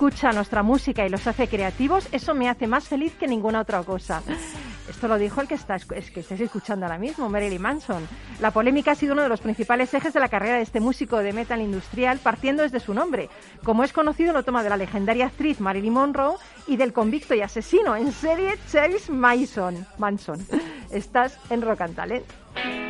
Escucha nuestra música y los hace creativos, eso me hace más feliz que ninguna otra cosa. Esto lo dijo el que, está, es que estáis escuchando ahora mismo, Marilyn Manson. La polémica ha sido uno de los principales ejes de la carrera de este músico de metal industrial, partiendo desde su nombre. Como es conocido, lo toma de la legendaria actriz Marilyn Monroe y del convicto y asesino en serie Charles Manson. Manson. Estás en Rock and Talent.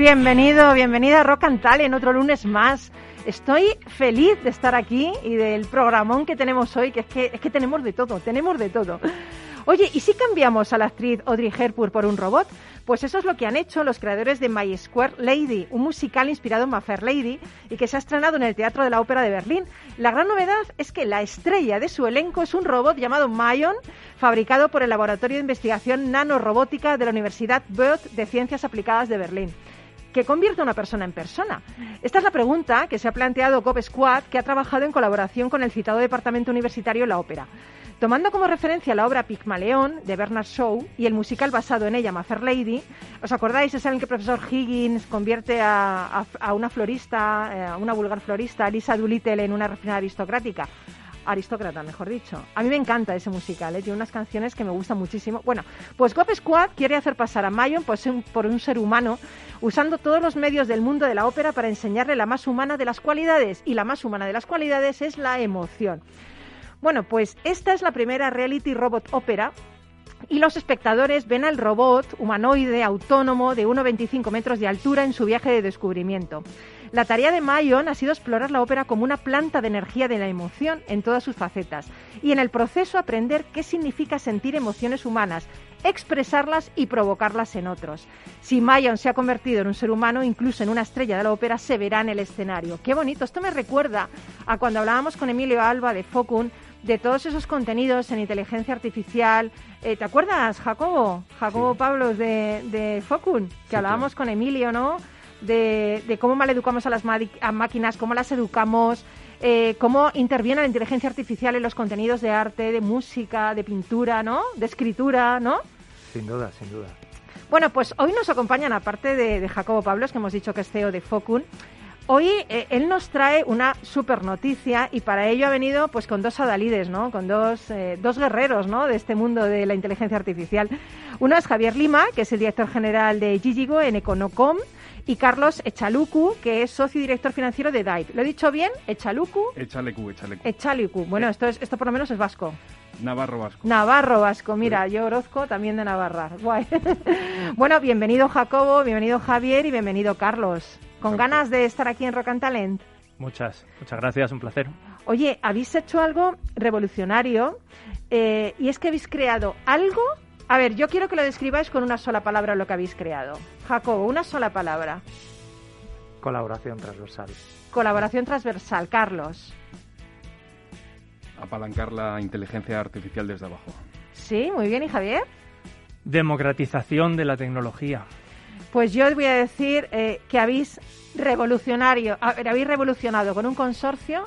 Bienvenido, bienvenida a Rock and en otro lunes más. Estoy feliz de estar aquí y del programón que tenemos hoy, que es que, es que tenemos de todo, tenemos de todo. Oye, ¿y si cambiamos a la actriz Audrey Hepburn por un robot? Pues eso es lo que han hecho los creadores de My Square Lady, un musical inspirado en My Lady y que se ha estrenado en el Teatro de la Ópera de Berlín. La gran novedad es que la estrella de su elenco es un robot llamado Mayon, fabricado por el Laboratorio de Investigación Nanorobótica de la Universidad Böth de Ciencias Aplicadas de Berlín que convierte a una persona en persona? Esta es la pregunta que se ha planteado Cop Squad, que ha trabajado en colaboración con el citado Departamento Universitario La Ópera. Tomando como referencia la obra Pigmaleón de Bernard Shaw y el musical basado en ella, Fair Lady, ¿os acordáis? Es en el que el profesor Higgins convierte a, una florista, eh, a una vulgar florista, Lisa Doolittle, en una refinada aristocrática aristócrata, mejor dicho. A mí me encanta ese musical, ¿eh? tiene unas canciones que me gustan muchísimo. Bueno, pues Cop Squad quiere hacer pasar a Mayon por un ser humano, usando todos los medios del mundo de la ópera para enseñarle la más humana de las cualidades. Y la más humana de las cualidades es la emoción. Bueno, pues esta es la primera reality robot ópera y los espectadores ven al robot humanoide autónomo de 1,25 metros de altura en su viaje de descubrimiento. La tarea de Mayon ha sido explorar la ópera como una planta de energía de la emoción en todas sus facetas y en el proceso aprender qué significa sentir emociones humanas, expresarlas y provocarlas en otros. Si Mayon se ha convertido en un ser humano, incluso en una estrella de la ópera, se verá en el escenario. Qué bonito. Esto me recuerda a cuando hablábamos con Emilio Alba de Focun de todos esos contenidos en inteligencia artificial. Eh, ¿Te acuerdas, Jacobo? Jacobo Pablos de, de Focun, que hablábamos con Emilio, ¿no? De, cómo maleducamos a las máquinas, cómo las educamos, eh, cómo interviene la inteligencia artificial en los contenidos de arte, de música, de pintura, ¿no? De escritura, ¿no? Sin duda, sin duda. Bueno, pues hoy nos acompañan, aparte de, Jacobo Pablos, que hemos dicho que es CEO de Focun, Hoy eh, él nos trae una super noticia y para ello ha venido pues con dos adalides, ¿no? Con dos, eh, dos guerreros, ¿no? De este mundo de la inteligencia artificial. Uno es Javier Lima, que es el director general de Gigigo en Econocom, y Carlos Echalucu, que es socio y director financiero de DAIP. ¿Lo he dicho bien? Echalucu. Echalecu, Echalecu. Echalecu. Bueno, esto, es, esto por lo menos es vasco. Navarro Vasco. Navarro Vasco, mira, yo Orozco también de Navarra. Guay. bueno, bienvenido Jacobo, bienvenido Javier y bienvenido Carlos. ¿Con ganas de estar aquí en Rock and Talent? Muchas, muchas gracias, un placer. Oye, habéis hecho algo revolucionario eh, y es que habéis creado algo a ver, yo quiero que lo describáis con una sola palabra lo que habéis creado. Jacobo, una sola palabra. Colaboración transversal. Colaboración transversal. Carlos. Apalancar la inteligencia artificial desde abajo. Sí, muy bien. ¿Y Javier? Democratización de la tecnología. Pues yo os voy a decir eh, que habéis revolucionario, habéis revolucionado con un consorcio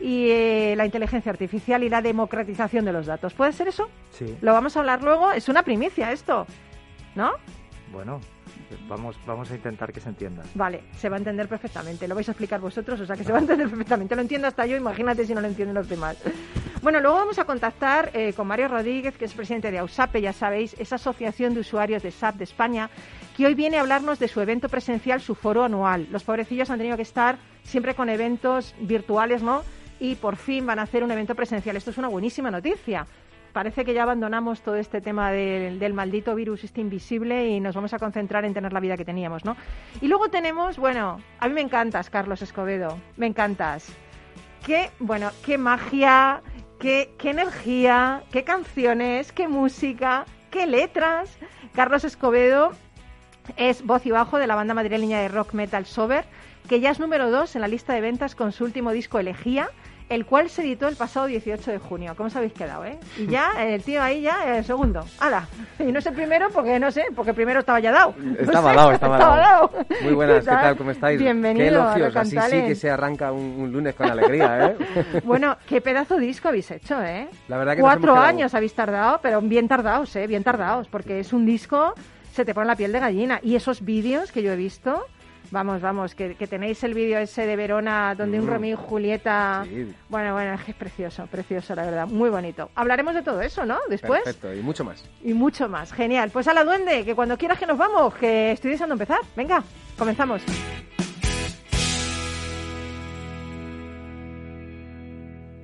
y eh, la inteligencia artificial y la democratización de los datos. ¿Puede ser eso? Sí. Lo vamos a hablar luego. Es una primicia esto, ¿no? Bueno, vamos, vamos a intentar que se entienda. Vale, se va a entender perfectamente. Lo vais a explicar vosotros, o sea que se va a entender perfectamente. Lo entiendo hasta yo, imagínate si no lo entienden los demás. Bueno, luego vamos a contactar eh, con Mario Rodríguez, que es presidente de AUSAPE, ya sabéis, esa asociación de usuarios de SAP de España, que hoy viene a hablarnos de su evento presencial, su foro anual. Los pobrecillos han tenido que estar siempre con eventos virtuales, ¿no? Y por fin van a hacer un evento presencial. Esto es una buenísima noticia parece que ya abandonamos todo este tema del, maldito virus este invisible y nos vamos a concentrar en tener la vida que teníamos, ¿no? Y luego tenemos, bueno, a mí me encantas, Carlos Escobedo, me encantas. Qué, bueno, qué magia, qué, qué energía, qué canciones, qué música, qué letras. Carlos Escobedo es voz y bajo de la banda madrileña de rock metal Sober, que ya es número dos en la lista de ventas con su último disco Elegía el cual se editó el pasado 18 de junio. ¿Cómo os habéis quedado, eh? Y ya, el tío ahí ya, el segundo. ¡Hala! Y no es el primero porque, no sé, porque primero estaba ya dado. estaba dado, estaba, dado. Muy buenas, ¿qué tal? ¿Cómo estáis? Bienvenido Qué elogios, así sí que se arranca un, lunes con alegría, ¿eh? bueno, qué pedazo de disco habéis hecho, ¿eh? La verdad que Cuatro años habéis tardado, pero bien tardados, ¿eh? Bien tardados, porque es un disco, se te pone la piel de gallina. Y esos vídeos que yo he visto Vamos, vamos, que, tenéis el vídeo ese de Verona donde un. Romeo y Julieta. Bueno, bueno, es precioso, precioso, la verdad, muy bonito. Hablaremos de todo eso, ¿no? Después. Perfecto, y mucho más. Y mucho más, genial. Pues a la duende, que cuando quieras que nos vamos, que estoy deseando empezar. Venga, comenzamos.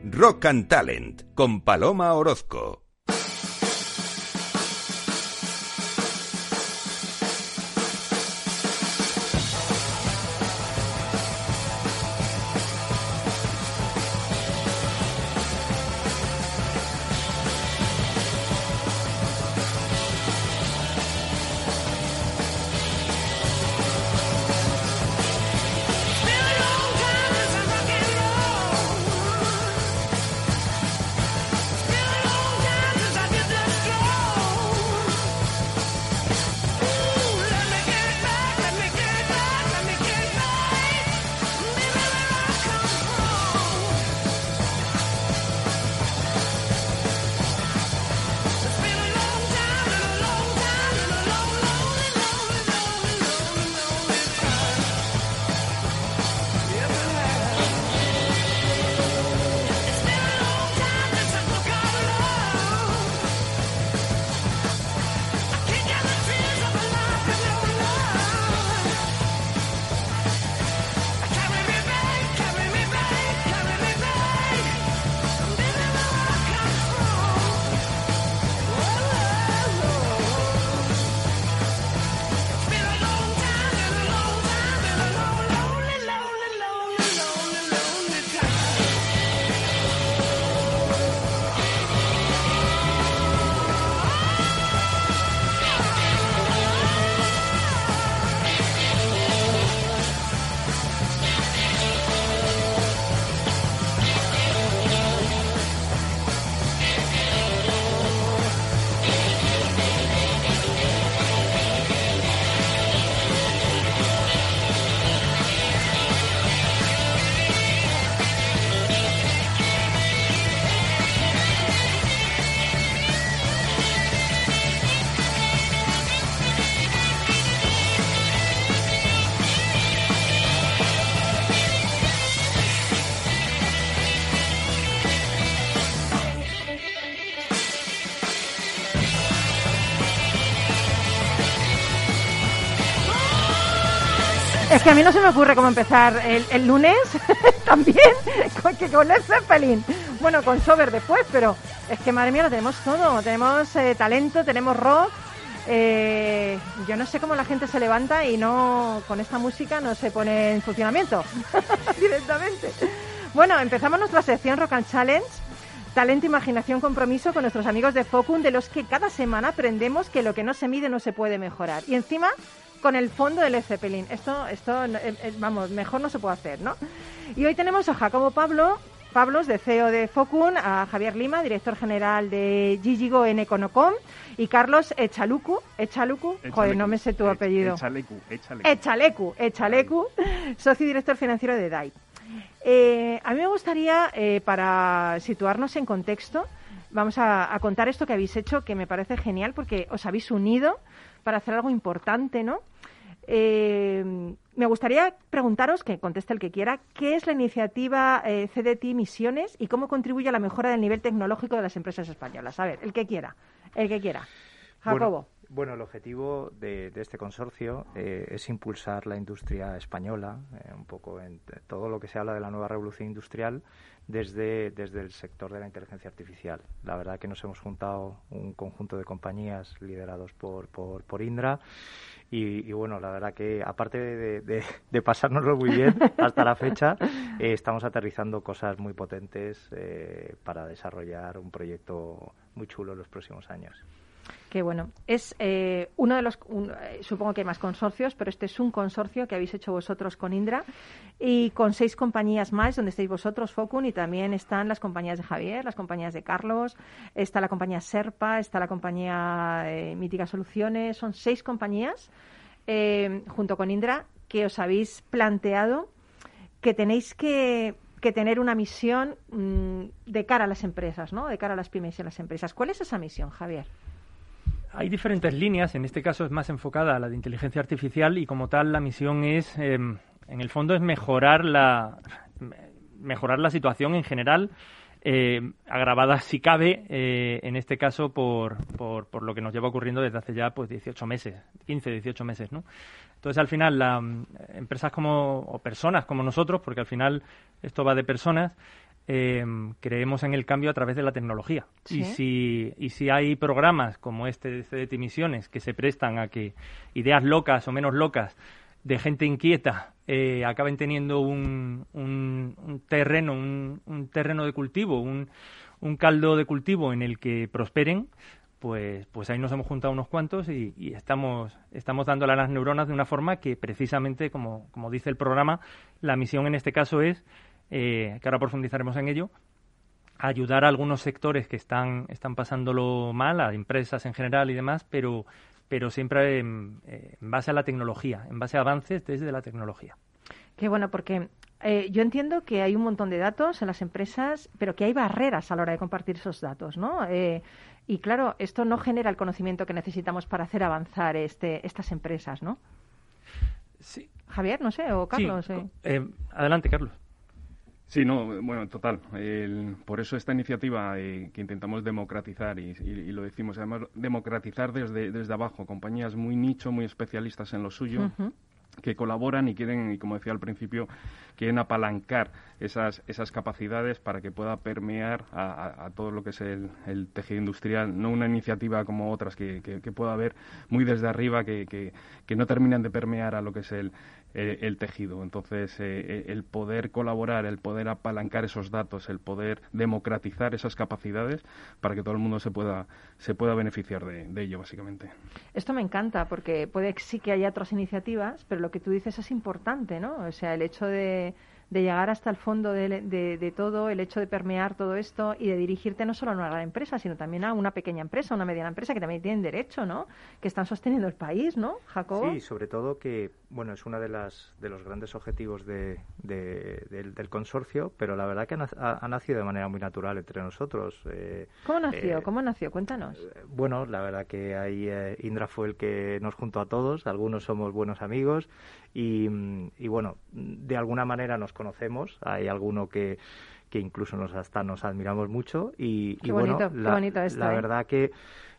Rock and Talent con Paloma Orozco. Es que a mí no se me ocurre cómo empezar el, lunes también con, que con Led Zeppelin. Bueno, con Sober después, pero es que madre mía lo tenemos todo. Tenemos eh, talento, tenemos rock. Eh, yo no sé cómo la gente se levanta y no con esta música no se pone en funcionamiento directamente. Bueno, empezamos nuestra sección Rock and Challenge. Talento, imaginación, compromiso con nuestros amigos de Focun, de los que cada semana aprendemos que lo que no se mide no se puede mejorar. Y encima con el fondo del Zeppelin. Esto, esto, eh, eh, vamos, mejor no se puede hacer, ¿no? Y hoy tenemos a Jacobo Pablo, Pablos, de CEO de Focun, a Javier Lima, director general de Gigigo en Econocom, y Carlos Echalucu, Echalucu, joder, no me sé tu apellido. Echalecu, Echalecu. Echalecu, socio y director financiero de DAI. Eh, a mí me gustaría, para situarnos en contexto, vamos a, a, contar esto que habéis hecho, que me parece genial porque os habéis unido para hacer algo importante, ¿no? Eh, me gustaría preguntaros, que conteste el que quiera, ¿qué es la iniciativa eh, CDT Misiones y cómo contribuye a la mejora del nivel tecnológico de las empresas españolas? A ver, el que quiera, el que quiera. Jacobo. Bueno, el objetivo de, este consorcio eh, es impulsar la industria española, eh, un poco en todo lo que se habla de la nueva revolución industrial desde, desde el sector de la inteligencia artificial. La verdad que nos hemos juntado un conjunto de compañías liderados por, por, por Indra y, bueno, la verdad que aparte de, de, pasárnoslo muy bien hasta la fecha, eh, estamos aterrizando cosas muy potentes para desarrollar un proyecto muy chulo en los próximos años. Que bueno, es eh, uno de los, eh, supongo que hay más consorcios, pero este es un consorcio que habéis hecho vosotros con Indra y con seis compañías más, donde estáis vosotros, Focun, y también están las compañías de Javier, las compañías de Carlos, está la compañía Serpa, está la compañía eh, Mítica Soluciones, son seis compañías junto con Indra que os habéis planteado que tenéis que que tener una misión mm, de cara a las empresas, ¿no? De cara a las pymes y a las empresas. ¿Cuál es esa misión, Javier? Hay diferentes líneas, en este caso es más enfocada a la de inteligencia artificial y como tal la misión es, em, en el fondo es mejorar la, mejorar la situación en general, eh, agravada si cabe, eh, en este caso por, por, por, lo que nos lleva ocurriendo desde hace ya pues 18 meses, 15, 18 meses, ¿no? Entonces, al final, la, empresas como, o personas como nosotros, porque al final esto va de personas, eh, creemos en el cambio a través de la tecnología. Y, si, y si hay programas como este de CDT Misiones que se prestan a que ideas locas o menos locas de gente inquieta eh, acaben teniendo un, un, terreno, un, terreno de cultivo, un, un caldo de cultivo en el que prosperen, pues, pues ahí nos hemos juntado unos cuantos y, y, estamos, estamos dándole a las neuronas de una forma que precisamente, como, como dice el programa, la misión en este caso es eh, que ahora profundizaremos en ello, ayudar a algunos sectores que están, están pasándolo mal, a empresas en general y demás, pero, pero siempre en, eh, base a la tecnología, en base a avances desde la tecnología. Qué bueno, porque eh, yo entiendo que hay un montón de datos en las empresas, pero que hay barreras a la hora de compartir esos datos, ¿no? y claro, esto no genera el conocimiento que necesitamos para hacer avanzar este, estas empresas, ¿no? Sí. Javier, no sé, o Carlos. adelante, Carlos. Sí, no, bueno, total. por eso esta iniciativa eh, que intentamos democratizar, y, lo decimos, además, democratizar desde, desde abajo, compañías muy nicho, muy especialistas en lo suyo, que colaboran y quieren, y como decía al principio, quieren apalancar esas, esas capacidades para que pueda permear a, todo lo que es el, tejido industrial, no una iniciativa como otras que, que, pueda haber muy desde arriba que, que, no terminan de permear a lo que es el, el, tejido. Entonces, eh, eh, el poder colaborar, el poder apalancar esos datos, el poder democratizar esas capacidades para que todo el mundo se pueda, se pueda beneficiar de, de ello, básicamente. Esto me encanta porque puede que sí que haya otras iniciativas, pero lo que tú dices es importante, ¿no? O sea, el hecho de de, llegar hasta el fondo de, de, todo, el hecho de permear todo esto y de dirigirte no solo a una gran empresa, sino también a una pequeña empresa, una mediana empresa que también tienen derecho, ¿no? Que están sosteniendo el país, ¿no, Jacobo? Sí, sobre todo que, bueno, es uno de, las, de los grandes objetivos de, del, consorcio, pero la verdad que ha, nacido de manera muy natural entre nosotros. Eh, ¿Cómo nació? Eh, ¿Cómo nació? Cuéntanos. Eh, bueno, la verdad que ahí Indra fue el que nos juntó a todos, algunos somos buenos amigos y, y bueno, de alguna manera nos conocemos, hay alguno que, que incluso nos hasta nos admiramos mucho y, bueno, la, la ¿eh? verdad que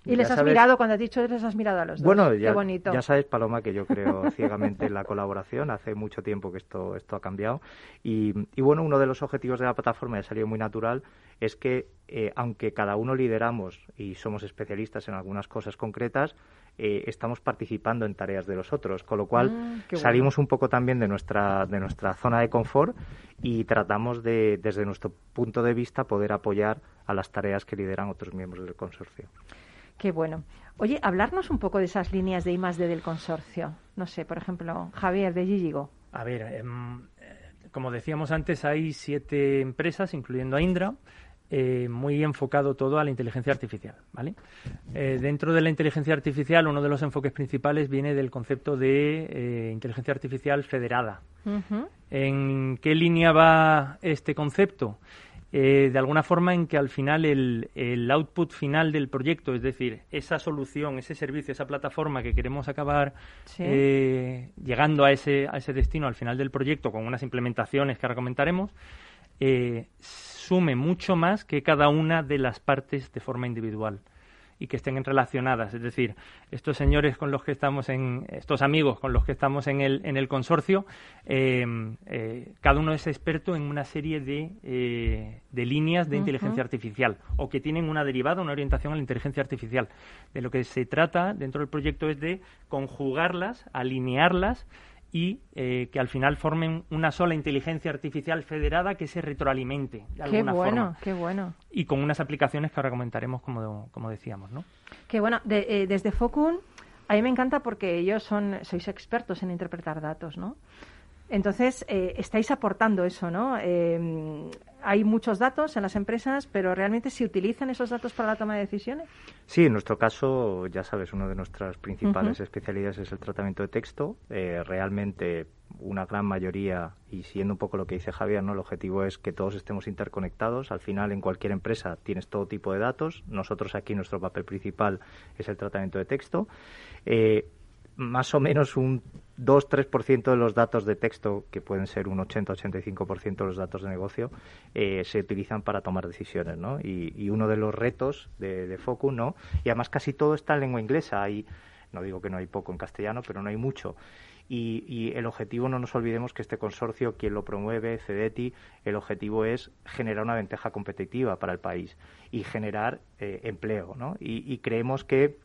y les has mirado, cuando has dicho les has mirado a los dos. Bueno, ya, bonito. ya sabes, Paloma, que yo creo ciegamente en la colaboración. Hace mucho tiempo que esto, esto ha cambiado. Y, y bueno, uno de los objetivos de la plataforma, ha salido muy natural, es que eh, aunque cada uno lideramos y somos especialistas en algunas cosas concretas, eh, estamos participando en tareas de los otros, con lo cual ah, salimos un poco también de nuestra, de nuestra zona de confort y tratamos de, desde nuestro punto de vista, poder apoyar a las tareas que lideran otros miembros del consorcio. Qué bueno. Oye, hablarnos un poco de esas líneas de I D del consorcio. No sé, por ejemplo, Javier de Gigigo. A ver, em, eh, como decíamos antes, hay siete empresas, incluyendo a Indra, eh, muy enfocado todo a la inteligencia artificial. ¿vale? Eh, dentro de la inteligencia artificial, uno de los enfoques principales viene del concepto de inteligencia artificial federada. ¿En qué línea va este concepto? eh, de alguna forma en que al final el, el, output final del proyecto, es decir, esa solución, ese servicio, esa plataforma que queremos acabar eh, llegando a ese, a ese destino al final del proyecto con unas implementaciones que ahora comentaremos, eh, sume mucho más que cada una de las partes de forma individual y que estén relacionadas. Es decir, estos señores con los que estamos en, estos amigos con los que estamos en el, en el consorcio, em, eh, cada uno es experto en una serie de, eh, de líneas de inteligencia artificial o que tienen una derivada, una orientación a la inteligencia artificial. De lo que se trata dentro del proyecto es de conjugarlas, alinearlas y eh, que al final formen una sola inteligencia artificial federada que se retroalimente de alguna qué bueno, forma. Qué bueno. Y con unas aplicaciones que ahora comentaremos, como, como decíamos, ¿no? Qué bueno. Eh, desde Focun, a mí me encanta porque ellos son, sois expertos en interpretar datos, ¿no? Entonces, eh, estáis aportando eso, ¿no? Eh, hay muchos datos en las empresas, pero ¿realmente se utilizan esos datos para la toma de decisiones? Sí, en nuestro caso, ya sabes, una de nuestras principales especialidades es el tratamiento de texto. Eh, realmente una gran mayoría, y siendo un poco lo que dice Javier, ¿no? el objetivo es que todos estemos interconectados. Al final, en cualquier empresa tienes todo tipo de datos. Nosotros aquí nuestro papel principal es el tratamiento de texto. Eh, más o menos un 2-3% de los datos de texto, que pueden ser un 80-85% de los datos de negocio, eh, se utilizan para tomar decisiones, ¿no? Y, uno de los retos de, de Focus, ¿no? Y además casi todo está en lengua inglesa. Hay, no digo que no hay poco en castellano, pero no hay mucho. Y, el objetivo, no nos olvidemos que este consorcio, quien lo promueve, CEDETI, el objetivo es generar una ventaja competitiva para el país y generar eh, empleo, ¿no? y creemos que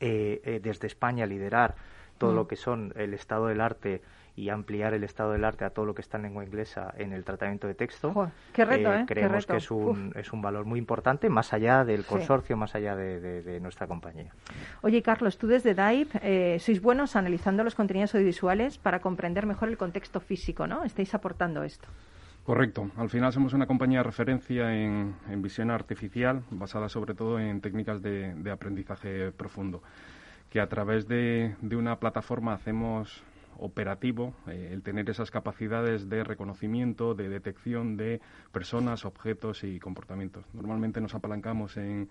eh, eh, desde España liderar todo lo mm. que son el estado del arte y ampliar el estado del arte a todo lo que está en lengua inglesa en el tratamiento de texto. qué reto, eh, creemos que es un, es un valor muy importante, más allá del consorcio, más allá de, nuestra compañía. Oye, Carlos, tú desde DAIP sois buenos analizando los contenidos audiovisuales para comprender mejor el contexto físico, ¿no? Estáis aportando esto. Correcto. Al final somos una compañía de referencia en, visión artificial, basada sobre todo en técnicas de, aprendizaje profundo, que a través de, una plataforma hacemos operativo eh, el tener esas capacidades de reconocimiento, de detección de personas, objetos y comportamientos. Normalmente nos apalancamos en,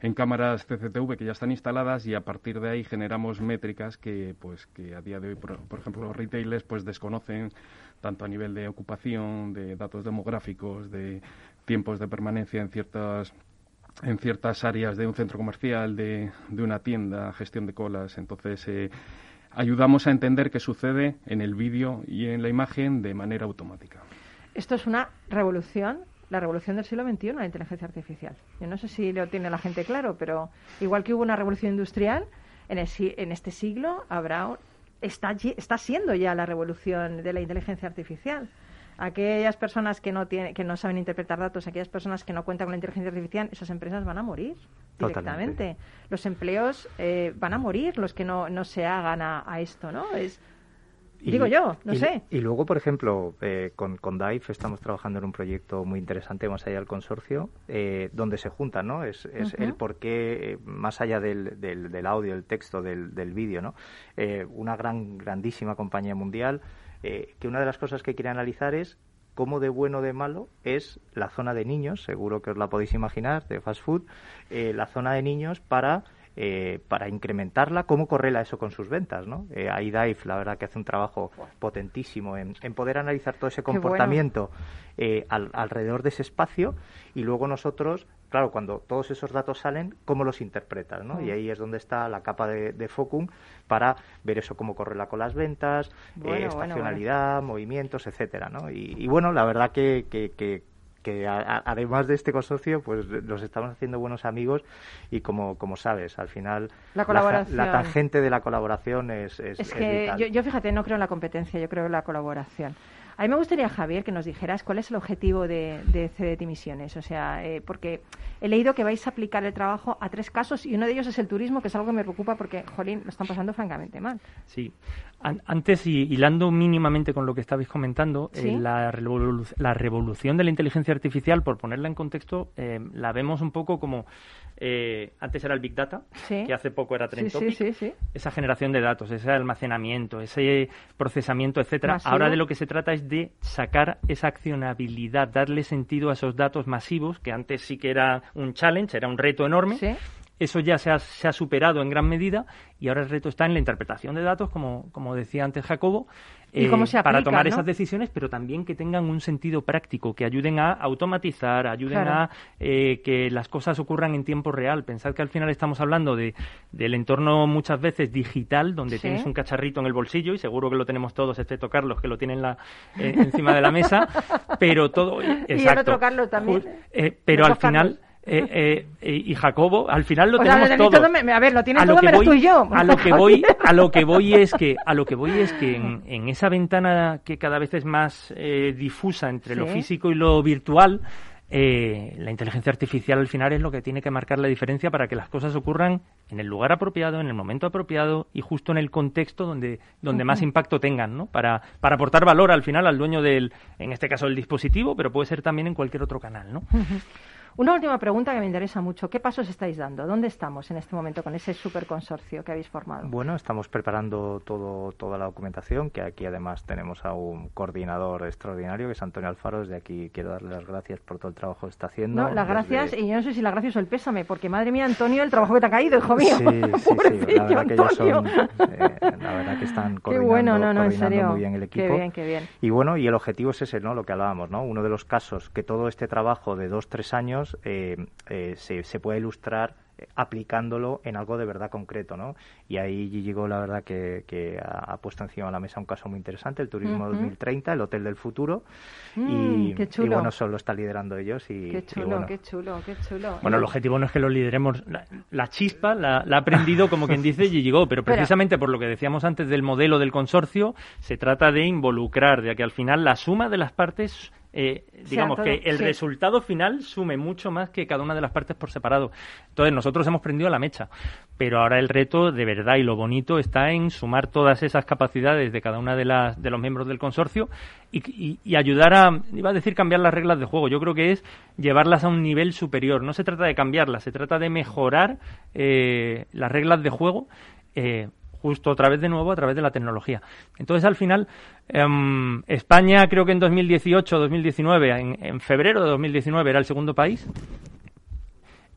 en cámaras CCTV que ya están instaladas y a partir de ahí generamos métricas que pues que a día de hoy por, por ejemplo los retailers pues desconocen tanto a nivel de ocupación, de datos demográficos, de tiempos de permanencia en ciertas en ciertas áreas de un centro comercial, de, de una tienda, gestión de colas. Entonces, eh, ayudamos a entender qué sucede en el vídeo y en la imagen de manera automática. Esto es una revolución, la revolución del siglo XXI, la inteligencia artificial. Yo no sé si lo tiene la gente claro, pero igual que hubo una revolución industrial, en, en este siglo habrá está, está siendo ya la revolución de la inteligencia artificial. Aquellas personas que no, tienen, que no saben interpretar datos, aquellas personas que no cuentan con la inteligencia artificial, esas empresas van a morir directamente. Los empleos eh, van a morir los que no, no se hagan a, a esto, ¿no? Es, Digo yo, no sé. Y luego, por ejemplo, eh, con, con DAIF estamos trabajando en un proyecto muy interesante más allá del consorcio, eh, donde se juntan, ¿no? Es, es el por qué, más allá del, del, del audio, el texto, del, del vídeo, ¿no? Eh, una gran, grandísima compañía mundial, que una de las cosas que quiere analizar es cómo de bueno o de malo es la zona de niños, seguro que os la podéis imaginar, de fast food, la zona de niños para eh, para incrementarla, cómo correla eso con sus ventas, ¿no? Eh, ahí Dive, la verdad que hace un trabajo potentísimo en, poder analizar todo ese comportamiento eh, alrededor de ese espacio y luego nosotros, claro, cuando todos esos datos salen, cómo los interpretas, ¿no? Y mm. ahí es donde está la capa de, de Focum para ver eso cómo correla con las ventas, estacionalidad, movimientos, etcétera, ¿no? Y, bueno, la verdad que, que que además de este consorcio, pues los estamos haciendo buenos amigos y como, como sabes, al final la, colaboración. la, tangente de la colaboración es, es, es que Yo, yo, fíjate, no creo en la competencia, yo creo en la colaboración. A mí me gustaría, Javier, que nos dijeras cuál es el objetivo de, de CDT Misiones. O sea, eh, porque he leído que vais a aplicar el trabajo a tres casos y uno de ellos es el turismo, que es algo que me preocupa porque, jolín, lo están pasando francamente mal. Sí. antes, y hilando mínimamente con lo que estabais comentando, eh, la, la, revolución de la inteligencia artificial, por ponerla en contexto, eh, la vemos un poco como eh, antes era el Big Data, que hace poco era Trend esa generación de datos, ese almacenamiento, ese procesamiento, etcétera. Ahora de lo que se trata es de sacar esa accionabilidad, darle sentido a esos datos masivos, que antes sí que era un challenge, era un reto enorme. Eso ya se ha, se ha, superado en gran medida y ahora el reto está en la interpretación de datos, como, como decía antes Jacobo, ¿Y cómo se eh, para tomar esas decisiones, pero también que tengan un sentido práctico, que ayuden a automatizar, ayuden a eh, que las cosas ocurran en tiempo real. Pensad que al final estamos hablando de, del entorno muchas veces digital, donde tienes un cacharrito en el bolsillo, y seguro que lo tenemos todos, excepto Carlos, que lo tiene la, eh, encima de la mesa, pero todo... Exacto, y el otro Carlos también. pero al final... Eh, eh, y Jacobo, al final lo tenemos todo. a ver, lo tienes todo menos tú y yo. A lo que voy, a lo que voy es que, a lo que voy es que en, esa ventana que cada vez es más eh, difusa entre lo físico y lo virtual, la inteligencia artificial al final es lo que tiene que marcar la diferencia para que las cosas ocurran en el lugar apropiado, en el momento apropiado y justo en el contexto donde, donde más impacto tengan, ¿no? Para, para aportar valor al final al dueño del, en este caso, el dispositivo, pero puede ser también en cualquier otro canal, ¿no? Una última pregunta que me interesa mucho. ¿Qué pasos estáis dando? ¿Dónde estamos en este momento con ese superconsorcio que habéis formado? Bueno, estamos preparando todo, toda la documentación, que aquí además tenemos a un coordinador extraordinario, que es Antonio Alfaro. Desde aquí quiero darle las gracias por todo el trabajo que está haciendo. No, las gracias, y yo no sé si las gracias o el pésame, porque madre mía, Antonio, el trabajo que te ha caído, hijo mío. Sí, sí, sí. La verdad que ellos son, eh, la verdad que están coordinando, muy bien el equipo. Qué bien, qué bien. Y bueno, y el objetivo es ese, ¿no? Lo que hablábamos, ¿no? Uno de los casos que todo este trabajo de dos, tres años eh, eh, se, se, puede ilustrar aplicándolo en algo de verdad concreto, ¿no? Y ahí llegó la verdad que, ha, puesto encima de la mesa un caso muy interesante, el Turismo 2030, el Hotel del Futuro, mm, y, qué bueno, solo está liderando ellos y... Qué chulo, bueno. qué chulo, qué chulo. Bueno, el objetivo no es que lo lideremos, la, chispa la, ha aprendido, como quien dice, y llegó, pero precisamente por lo que decíamos antes del modelo del consorcio, se trata de involucrar, de que al final la suma de las partes eh, digamos que el resultado final sume mucho más que cada una de las partes por separado. Entonces nosotros hemos prendido la mecha, pero ahora el reto de verdad y lo bonito está en sumar todas esas capacidades de cada una de, las, de los miembros del consorcio y, ayudar a, iba a decir cambiar las reglas de juego, yo creo que es llevarlas a un nivel superior. No se trata de cambiarlas, se trata de mejorar eh, las reglas de juego. Eh, justo otra vez de nuevo a través de la tecnología. Entonces, al final, em, España creo que en 2018, 2019, en, en febrero de 2019 era el segundo país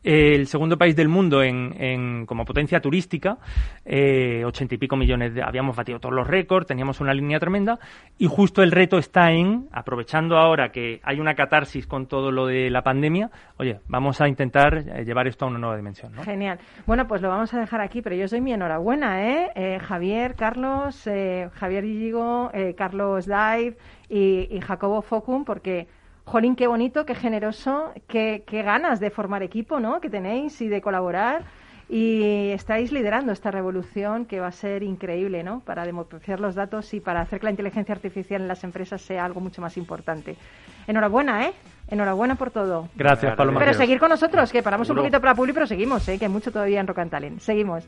el segundo país del mundo en, como potencia turística, eh, ochenta y pico millones, de, habíamos batido todos los récords, teníamos una línea tremenda y justo el reto está en, aprovechando ahora que hay una catarsis con todo lo de la pandemia, oye, vamos a intentar eh, llevar esto a una nueva dimensión. Genial. Bueno, pues lo vamos a dejar aquí, pero yo soy mi enhorabuena, ¿eh? eh Javier, Carlos, Javier Illigo, Carlos y, y Jacobo Focum, porque Jolín, qué bonito, qué generoso, qué, qué ganas de formar equipo, ¿no? Que tenéis y de colaborar y estáis liderando esta revolución que va a ser increíble, ¿no? Para democratizar los datos y para hacer que la inteligencia artificial en las empresas sea algo mucho más importante. Enhorabuena, ¿eh? Enhorabuena por todo. Gracias, Paloma. Pero seguir con nosotros, que paramos un poquito para Publi, pero seguimos, ¿eh? Que hay mucho todavía en Rock and Talent. Seguimos.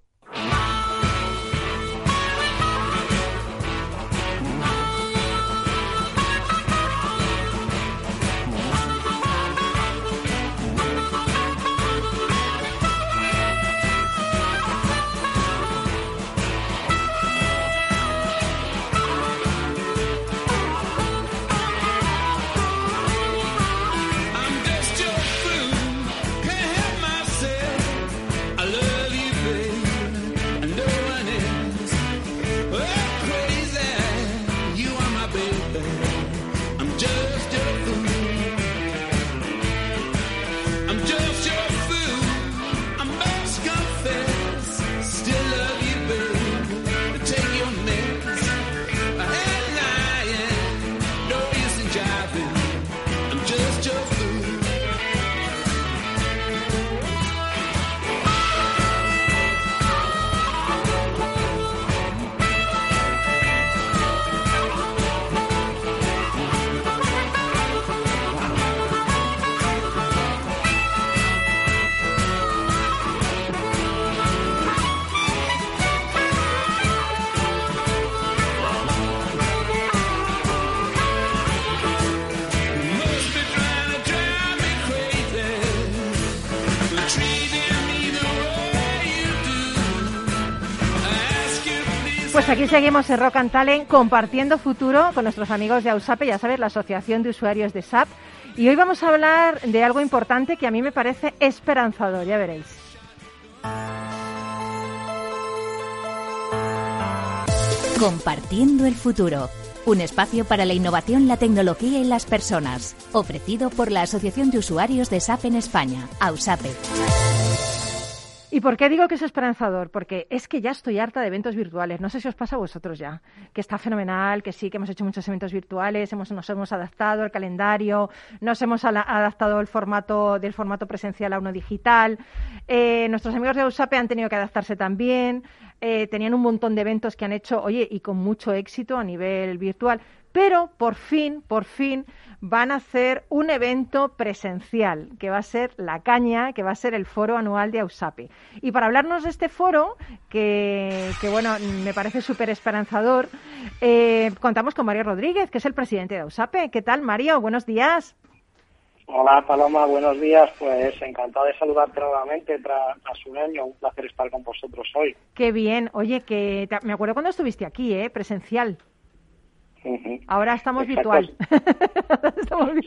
Aquí seguimos en Rock and Talent compartiendo futuro con nuestros amigos de AUSAPE, ya sabes, la Asociación de Usuarios de SAP. Y hoy vamos a hablar de algo importante que a mí me parece esperanzador, ya veréis. Compartiendo el futuro. Un espacio para la innovación, la tecnología y las personas. Ofrecido por la Asociación de Usuarios de SAP en España, AUSAPE. ¿Y por qué digo que es esperanzador? Porque es que ya estoy harta de eventos virtuales. No sé si os pasa a vosotros ya, que está fenomenal, que sí, que hemos hecho muchos eventos virtuales, hemos, nos hemos adaptado el calendario, nos hemos adaptado el formato del formato presencial a uno digital. Eh, nuestros amigos de USAPE han tenido que adaptarse también. Eh, tenían un montón de eventos que han hecho, oye, y con mucho éxito a nivel virtual. Pero por fin, por fin, van a hacer un evento presencial, que va a ser La Caña, que va a ser el foro anual de AUSAPE. Y para hablarnos de este foro, que, bueno, me parece súper esperanzador, eh, contamos con Mario Rodríguez, que es el presidente de AUSAPE. ¿Qué tal, Mario? Buenos días. Hola Paloma, buenos días. Pues encantado de saludarte nuevamente tras, su año. Un placer estar con vosotros hoy. Qué bien. Oye, que me acuerdo cuando estuviste aquí, ¿eh? Presencial. Ahora estamos virtual.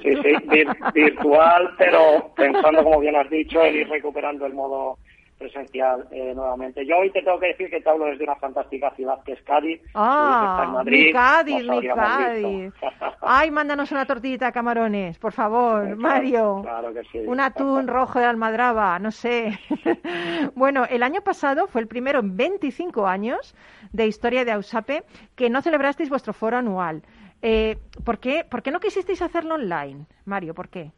Sí, sí, virtual, pero pensando, como bien has dicho, en ir recuperando el modo presencial eh, nuevamente. Yo hoy te tengo que decir que te hablo desde una fantástica ciudad que es Cádiz. Ah, Madrid, mi Cádiz, mi Cádiz. Ay, mándanos una tortillita de camarones, por favor, Mario. Claro que sí. Un atún rojo de almadraba, no sé. bueno, el año pasado fue el primero en 25 años de historia de Ausape que no celebrasteis vuestro foro anual. Eh, ¿por, qué, ¿Por qué no quisisteis hacerlo online, Mario? ¿Por qué?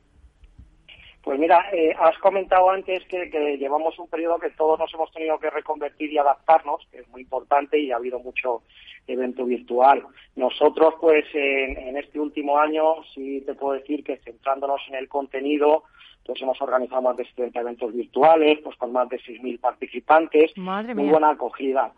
Pues mira, eh, has comentado antes que, llevamos un periodo que todos nos hemos tenido que reconvertir y adaptarnos, que es muy importante y ha habido mucho evento virtual. Nosotros, pues, en, este último año, sí te puedo decir que centrándonos en el contenido, pues hemos organizado más de 70 eventos virtuales, pues con más de 6.000 participantes. Madre muy buena acogida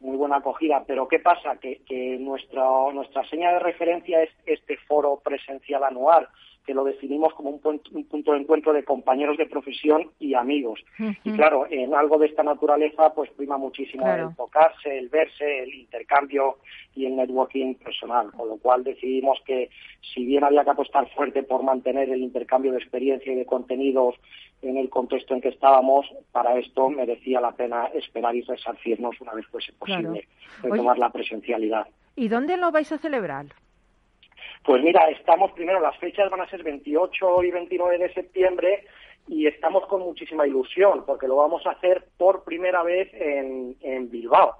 muy buena acogida, pero ¿qué pasa? Que, que nuestra, nuestra seña de referencia es este foro presencial anual, que lo definimos como un punto, de encuentro de compañeros de profesión y amigos. Y claro, en algo de esta naturaleza, pues prima muchísimo el tocarse, el verse, el intercambio y el networking personal, con lo cual decidimos que si bien había que apostar fuerte por mantener el intercambio de experiencia y de contenidos en el contexto en que estábamos, para esto merecía la pena esperar y resarcirnos una vez fuese posible retomar la presencialidad. ¿Y dónde lo vais a celebrar? Pues mira, estamos primero, las fechas van a ser 28 y 29 de septiembre y estamos con muchísima ilusión porque lo vamos a hacer por primera vez en, Bilbao.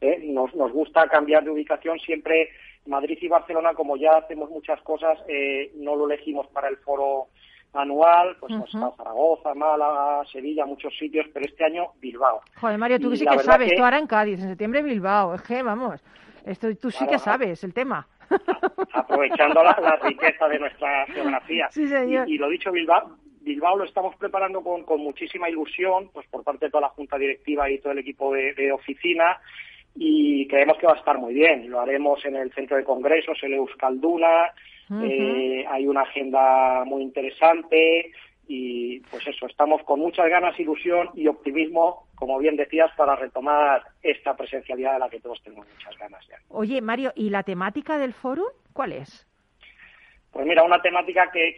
¿eh? Nos, nos gusta cambiar de ubicación siempre. Madrid y Barcelona, como ya hacemos muchas cosas, eh, no lo elegimos para el foro anual, pues está Zaragoza, Málaga, Sevilla, muchos sitios, pero este año Bilbao. Joder, Mario, tú que sí que sabes, tú ahora en Cádiz, en septiembre Bilbao, es que vamos, esto, tú sí que sabes el tema. Aprovechando la, riqueza de nuestra geografía. Sí, y, lo dicho, Bilbao, Bilbao lo estamos preparando con, muchísima ilusión, pues por parte de toda la junta directiva y todo el equipo de, oficina, y creemos que va a estar muy bien. Lo haremos en el centro de congresos, el Euskalduna, eh, hay una agenda muy interesante y pues eso, estamos con muchas ganas, ilusión y optimismo, como bien decías, para retomar esta presencialidad de la que todos tenemos muchas ganas ya. Oye, Mario, ¿y la temática del foro cuál es? Pues mira, una temática que,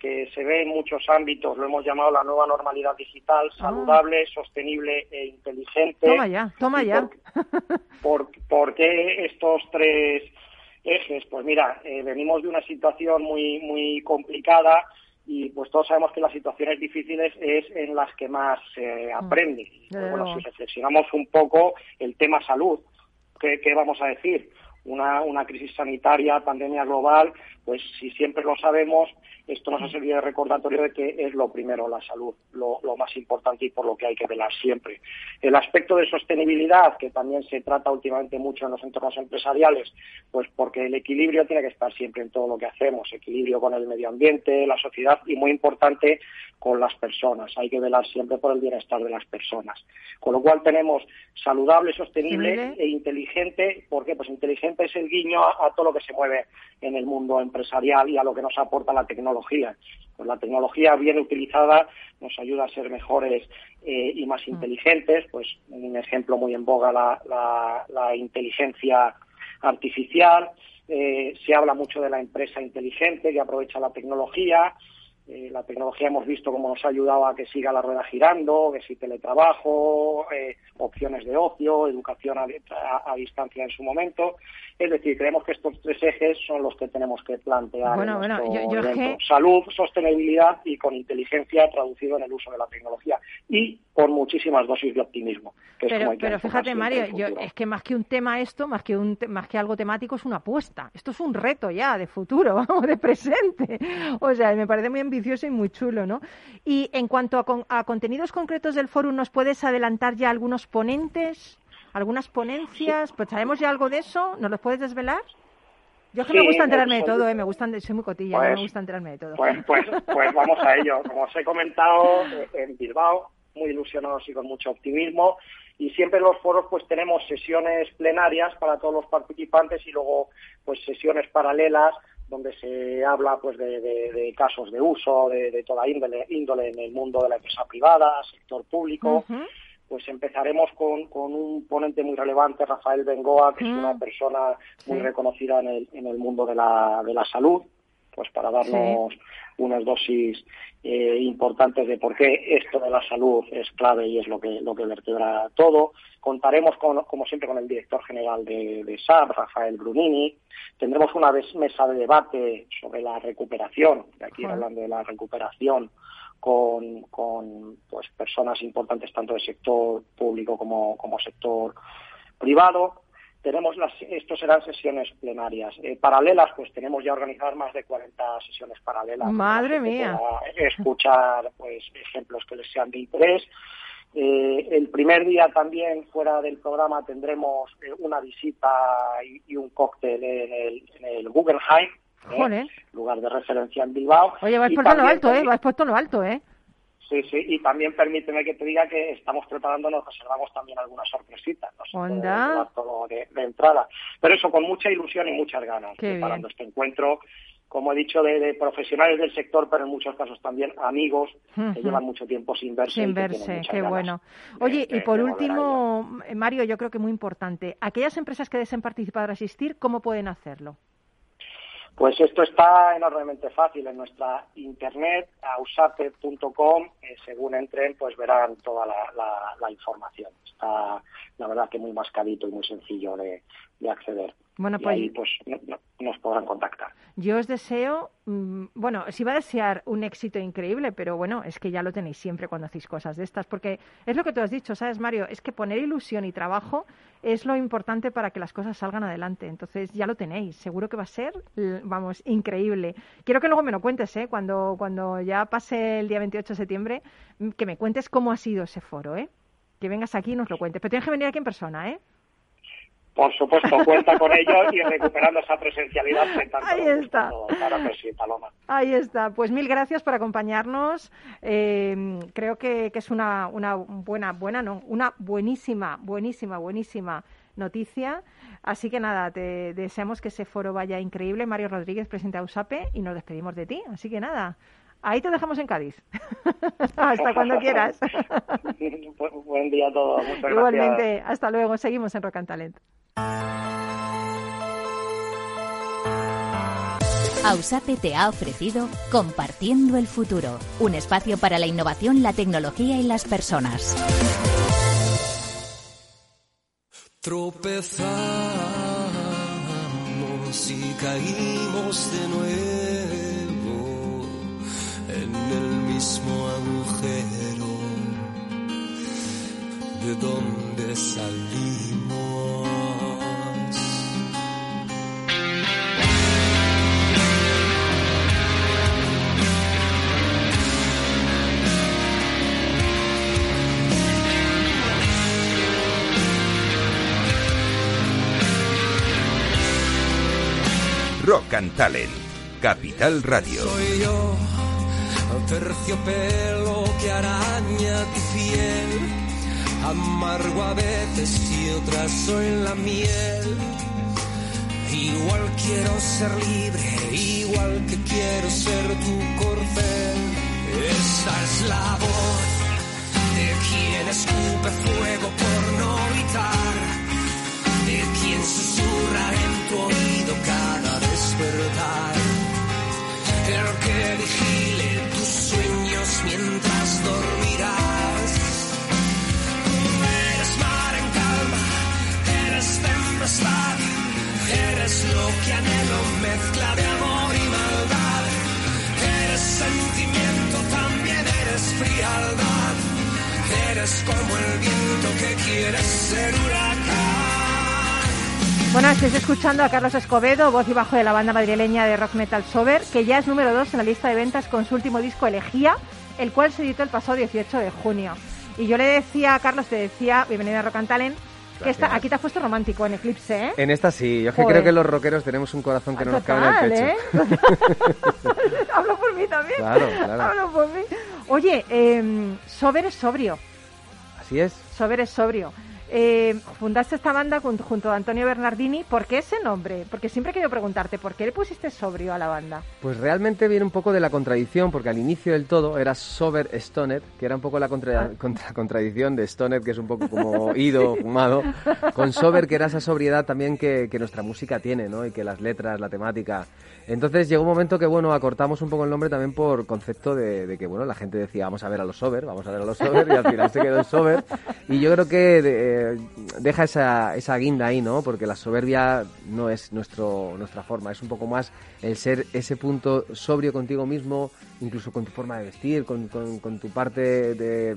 que, se ve en muchos ámbitos, lo hemos llamado la nueva normalidad digital, ah. saludable, sostenible e inteligente. Toma ya, toma ya. Por, por, qué estos tres ejes? Pues mira, eh, venimos de una situación muy, muy complicada y pues todos sabemos que las situaciones difíciles es en las que más se mm. aprende. Pues, bueno, si reflexionamos un poco el tema salud, ¿qué, vamos a decir? Una, una crisis sanitaria, pandemia global, pues si siempre lo sabemos, esto nos ha servido de recordatorio de que es lo primero, la salud, lo, más importante y por lo que hay que velar siempre. El aspecto de sostenibilidad, que también se trata últimamente mucho en los entornos empresariales, pues porque el equilibrio tiene que estar siempre en todo lo que hacemos, equilibrio con el medio ambiente, la sociedad y muy importante con las personas. Hay que velar siempre por el bienestar de las personas. Con lo cual tenemos saludable, sostenible e inteligente. ¿Por qué? Pues inteligente es el guiño a todo lo que se mueve en el mundo empresarial y a lo que nos aporta la tecnología pues la tecnología bien utilizada nos ayuda a ser mejores eh, y más mm. inteligentes. Pues un ejemplo muy en boga la, inteligencia artificial. Eh, se habla mucho de la empresa inteligente que aprovecha la tecnología. Eh, la tecnología hemos visto cómo nos ha ayudado a que siga la rueda girando, que si teletrabajo, opciones de ocio, educación a, distancia en su momento. Es decir, creemos que estos tres ejes son los que tenemos que plantear. Bueno, bueno, yo, Salud, sostenibilidad y con inteligencia traducido en el uso de la tecnología. Y por muchísimas dosis de optimismo. pero, pero fíjate, Mario, es que más que un tema esto, más que, un, más que algo temático, es una apuesta. Esto es un reto ya de futuro, vamos, de presente. O sea, me parece muy ambicioso y muy chulo, ¿no? Y en cuanto a, a contenidos concretos del foro, ¿nos puedes adelantar ya algunos ponentes? algunas ponencias, pues sabemos ya algo de eso, ¿nos lo puedes desvelar? Yo es que me gusta enterarme de todo, ¿eh? me gustan, soy muy cotilla, me pues, gusta enterarme de todo. Pues, pues, pues vamos a ello. Como os he comentado, eh, en Bilbao, muy ilusionados y con mucho optimismo, y siempre en los foros pues tenemos sesiones plenarias para todos los participantes y luego pues sesiones paralelas donde se habla pues de, casos de uso de, toda índole, índole en el mundo de la empresa privada, sector público. Pues empezaremos con, con, un ponente muy relevante, Rafael Bengoa, que es una mm. persona muy reconocida en el, en el mundo de la, de la salud, pues para darnos unas dosis eh, importantes de por qué esto de la salud es clave y es lo que, lo que vertebra todo. Contaremos, con, como siempre, con el director general de, de SAP, Rafael Brunini. Tendremos una mesa de debate sobre la recuperación, de aquí hablando de la recuperación con, con pues, personas importantes tanto del sector público como, como sector privado. Tenemos las, estos serán sesiones plenarias. Eh, paralelas, pues tenemos ya organizadas más de 40 sesiones paralelas. Madre mía. Escuchar pues ejemplos que les sean de interés. Eh, el primer día también fuera del programa tendremos eh, una visita y, un cóctel en el, en el Guggenheim, lugar de referencia en Bilbao. Oye, vais por todo lo alto, ¿eh? Vais por todo lo alto, ¿eh? Sí, sí, y también permíteme que te diga que estamos preparándonos, reservamos también algunas sorpresitas, no ¿Onda? todo de, entrada. Pero eso, con mucha ilusión y muchas ganas, preparando este encuentro, como he dicho, de, profesionales del sector, pero en muchos casos también amigos que llevan mucho tiempo sin verse. Sin verse, qué bueno. Oye, y por último, Mario, yo creo que muy importante, aquellas empresas que deseen participar o asistir, ¿cómo pueden hacerlo? Pues esto está enormemente fácil en nuestra internet, ausate.com. Eh, según entren, pues verán toda la, información. Está, la verdad, que muy mascadito y muy sencillo de, acceder. Bueno, y pues, ahí, pues nos podrán contactar. Yo os deseo, mm, bueno, si va a desear un éxito increíble, pero bueno, es que ya lo tenéis siempre cuando hacéis cosas de estas, porque es lo que tú has dicho, ¿sabes, Mario? Es que poner ilusión y trabajo es lo importante para que las cosas salgan adelante. Entonces ya lo tenéis, seguro que va a ser, vamos, increíble. Quiero que luego me lo cuentes, ¿eh? Cuando, cuando ya pase el día 28 de septiembre, mm, que me cuentes cómo ha sido ese foro, ¿eh? Que vengas aquí y nos lo cuentes. Pero tienes que venir aquí en persona, ¿eh? Por supuesto, cuenta con ello y recuperando esa presencialidad. Ahí está. Claro que sí, Paloma. Ahí está. Pues mil gracias por acompañarnos. Eh, creo que, que, es una, una buena, buena, no, una buenísima, buenísima, buenísima noticia. Así que nada, te deseamos que ese foro vaya increíble. Mario Rodríguez, presidente de USAPE, y nos despedimos de ti. Así que nada, ahí te dejamos en Cádiz. hasta cuando quieras. Buen día a todos. Muchas Igualmente, hasta luego. Seguimos en Rock and Talent. AUSAPE te ha ofrecido Compartiendo el Futuro, un espacio para la innovación, la tecnología y las personas. Tropezamos y caímos de nuevo mismo agujero de donde salimos. Rock and Talent, Capital Radio. Soy yo, terciopelo que araña tu piel, amargo a veces y otras soy la miel. Igual quiero ser libre, igual que quiero ser tu corcel. Esta es la voz de quien escupe fuego por no gritar, de quien susurra en tu oído cada despertar. El que vigile mientras dormirás. Eres mar en calma, eres tempestad, eres lo que anhelo, mezcla de amor y maldad. Eres sentimiento, también eres frialdad. Eres como el viento que quiere ser huracán. Bueno, estáis escuchando a Carlos Escobedo, voz y bajo de la banda madrileña de rock metal Sober, que ya es número 2 en la lista de ventas con su último disco Elegía, el cual se editó el pasado 18 de junio. Y yo le decía a Carlos, te decía, bienvenido a Rock and Talent, que esta, aquí te has puesto romántico en Eclipse, ¿eh? En esta sí, yo es que creo que los rockeros tenemos un corazón que no nos cabe en el pecho. ¿eh? Hablo por mí también. Claro, claro. Hablo por mí. Oye, eh, Sober es sobrio. Así es. Sober es sobrio. Eh, fundaste esta banda jun- junto a Antonio Bernardini. ¿Por qué ese nombre? Porque siempre he querido preguntarte, ¿por qué le pusiste sobrio a la banda? Pues realmente viene un poco de la contradicción, porque al inicio del todo era Sober Stoner, que era un poco la Ah. contra- contra- contradicción de Stoner, que es un poco como ido, fumado, con Sober, que era esa sobriedad también que, que nuestra música tiene, ¿no? Y que las letras, la temática. Entonces llegó un momento que, bueno, acortamos un poco el nombre también por concepto de, de que, bueno, la gente decía, vamos a ver a los Sober, vamos a ver a los Sober, y al final se quedó en Sober. Y yo creo que deja esa, esa guinda ahí, ¿no? Porque la soberbia no es nuestro, nuestra forma, es un poco más el ser ese punto sobrio contigo mismo, incluso con tu forma de vestir, con, con- tu parte de